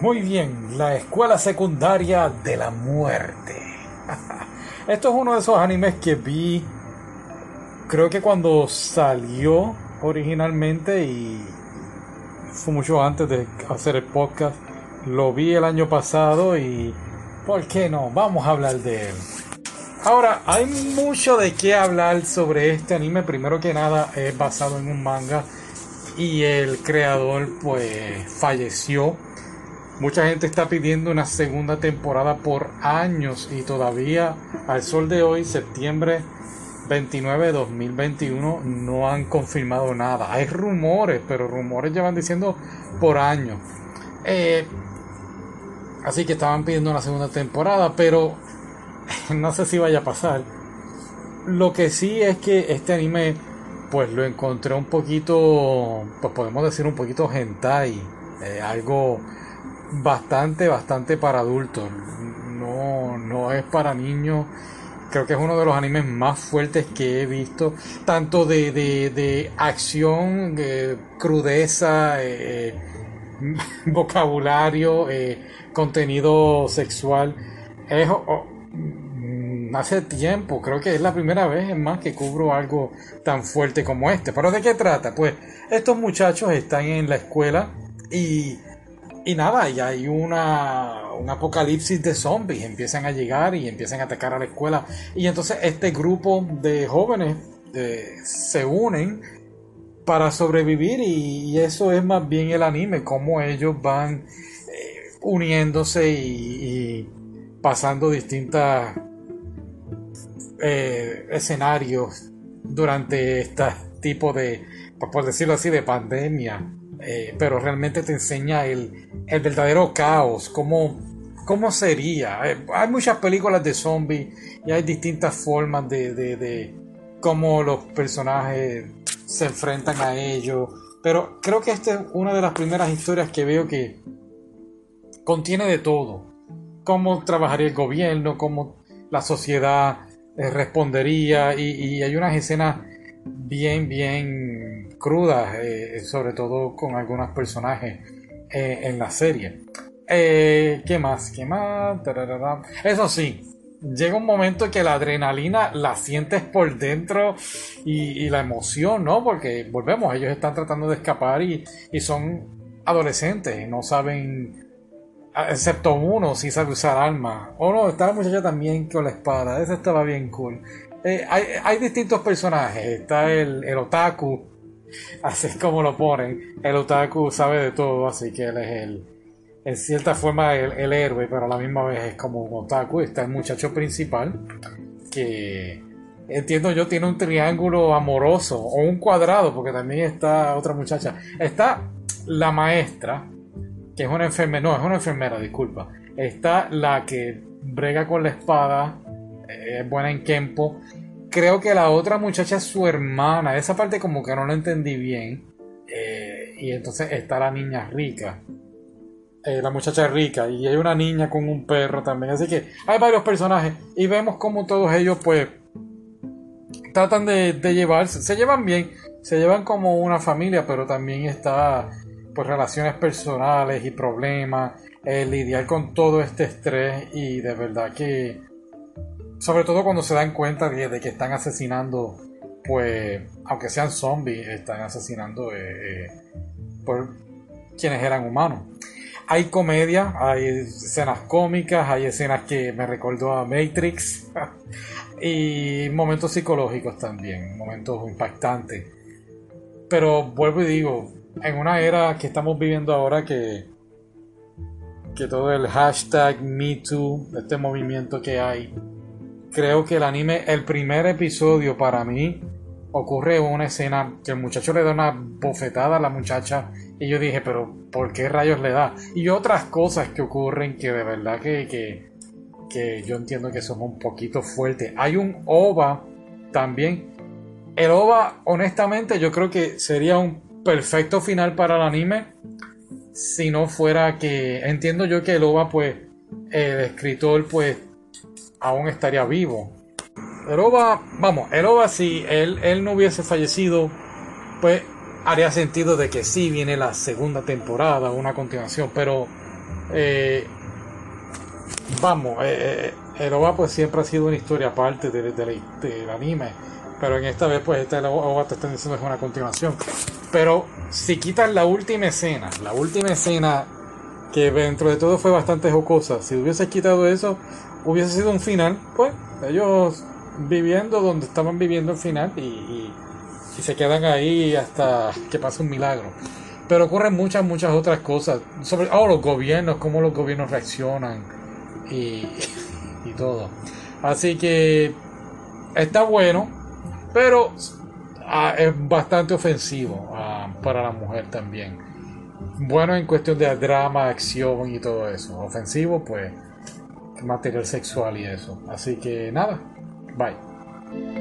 Muy bien, la escuela secundaria de la muerte. Esto es uno de esos animes que vi, creo que cuando salió originalmente y fue mucho antes de hacer el podcast. Lo vi el año pasado y, ¿por qué no? Vamos a hablar de él. Ahora, hay mucho de qué hablar sobre este anime. Primero que nada, es basado en un manga y el creador pues falleció Mucha gente está pidiendo una segunda temporada por años y todavía al sol de hoy, septiembre 29 de 2021, no han confirmado nada. Hay rumores, pero rumores llevan diciendo por años. Eh, así que estaban pidiendo una segunda temporada, pero no sé si vaya a pasar. Lo que sí es que este anime, pues lo encontré un poquito, pues podemos decir un poquito hentai, eh, algo bastante, bastante para adultos. No, no es para niños. Creo que es uno de los animes más fuertes que he visto. Tanto de, de, acción, de crudeza, eh, vocabulario, eh, contenido sexual. Mm, hace tiempo, creo que es la primera vez más que cubro algo tan fuerte como este. ¿Pero de qué trata? Pues estos muchachos están en la escuela y y nada, y hay una, un apocalipsis de zombies, empiezan a llegar y empiezan a atacar a la escuela. Y entonces este grupo de jóvenes eh, se unen para sobrevivir y, eso es más bien el anime, cómo ellos van eh, uniéndose y, pasando distintos eh, escenarios durante este tipo de, por decirlo así, de pandemia. Pero realmente te enseña el, el verdadero caos, cómo, cómo sería. Eh, hay muchas películas de zombies y hay distintas formas de, de, cómo los personajes se enfrentan a ellos. Pero creo que esta es una de las primeras historias que veo que contiene de todo. Cómo trabajaría el gobierno, cómo la sociedad eh, respondería y, hay unas escenas bien, bien crudas, eh, sobre todo con algunos personajes eh, en la serie. Eh, ¿Qué más? ¿Qué más? Eso sí, llega un momento que la adrenalina la sientes por dentro y, la emoción, ¿no? Porque volvemos, ellos están tratando de escapar y, son adolescentes, no saben, excepto uno, si sabe usar armas. O no, está la muchacha también con la espada, esa estaba bien cool. Eh, hay, distintos personajes, está el, el otaku, Así es como lo ponen. El otaku sabe de todo, así que él es el, en cierta forma el, héroe, pero a la misma vez es como un otaku. Está el muchacho principal, que entiendo yo tiene un triángulo amoroso, o un cuadrado, porque también está otra muchacha. Está la maestra, que es una enfermera, no, es una enfermera, disculpa. Está la que brega con la espada, eh, es buena en Kempo creo que la otra muchacha es su hermana. Esa parte como que no la entendí bien. Eh, y entonces está la niña rica. Eh, la muchacha rica. Y hay una niña con un perro también. Así que hay varios personajes. Y vemos como todos ellos pues tratan de, llevarse. Se llevan bien. Se llevan como una familia. Pero también está pues relaciones personales y problemas. Eh, lidiar con todo este estrés. Y de verdad que sobre todo cuando se dan cuenta de, que están asesinando, pues, aunque sean zombies, están asesinando eh, eh, por quienes eran humanos. Hay comedia, hay escenas cómicas, hay escenas que me recordó a Matrix y momentos psicológicos también, momentos impactantes. Pero vuelvo y digo, en una era que estamos viviendo ahora que, que todo el hashtag MeToo, este movimiento que hay, creo que el anime, el primer episodio para mí, ocurre una escena que el muchacho le da una bofetada a la muchacha y yo dije, pero ¿por qué rayos le da? Y otras cosas que ocurren que de verdad que, que, que yo entiendo que son un poquito fuertes. Hay un OVA también. El OVA, honestamente, yo creo que sería un perfecto final para el anime si no fuera que entiendo yo que el OVA, pues, el escritor, pues, aún estaría vivo. El OVA, vamos, el OVA si él, él no hubiese fallecido, pues haría sentido de que sí viene la segunda temporada, una continuación, pero Eh, vamos, eh, eh, el OVA pues siempre ha sido una historia aparte del, anime, pero en esta vez pues esta OVA te están diciendo es una continuación. Pero si quitas la última escena, la última escena que dentro de todo fue bastante jocosa, si hubiese quitado eso, hubiese sido un final, pues ellos viviendo donde estaban viviendo el final y, se quedan ahí hasta que pase un milagro. Pero ocurren muchas, muchas otras cosas. Sobre oh, los gobiernos, cómo los gobiernos reaccionan y, y todo. Así que está bueno, pero ah, es bastante ofensivo ah, para la mujer también. Bueno en cuestión de drama, acción y todo eso. Ofensivo, pues material sexual y eso. Así que nada, bye.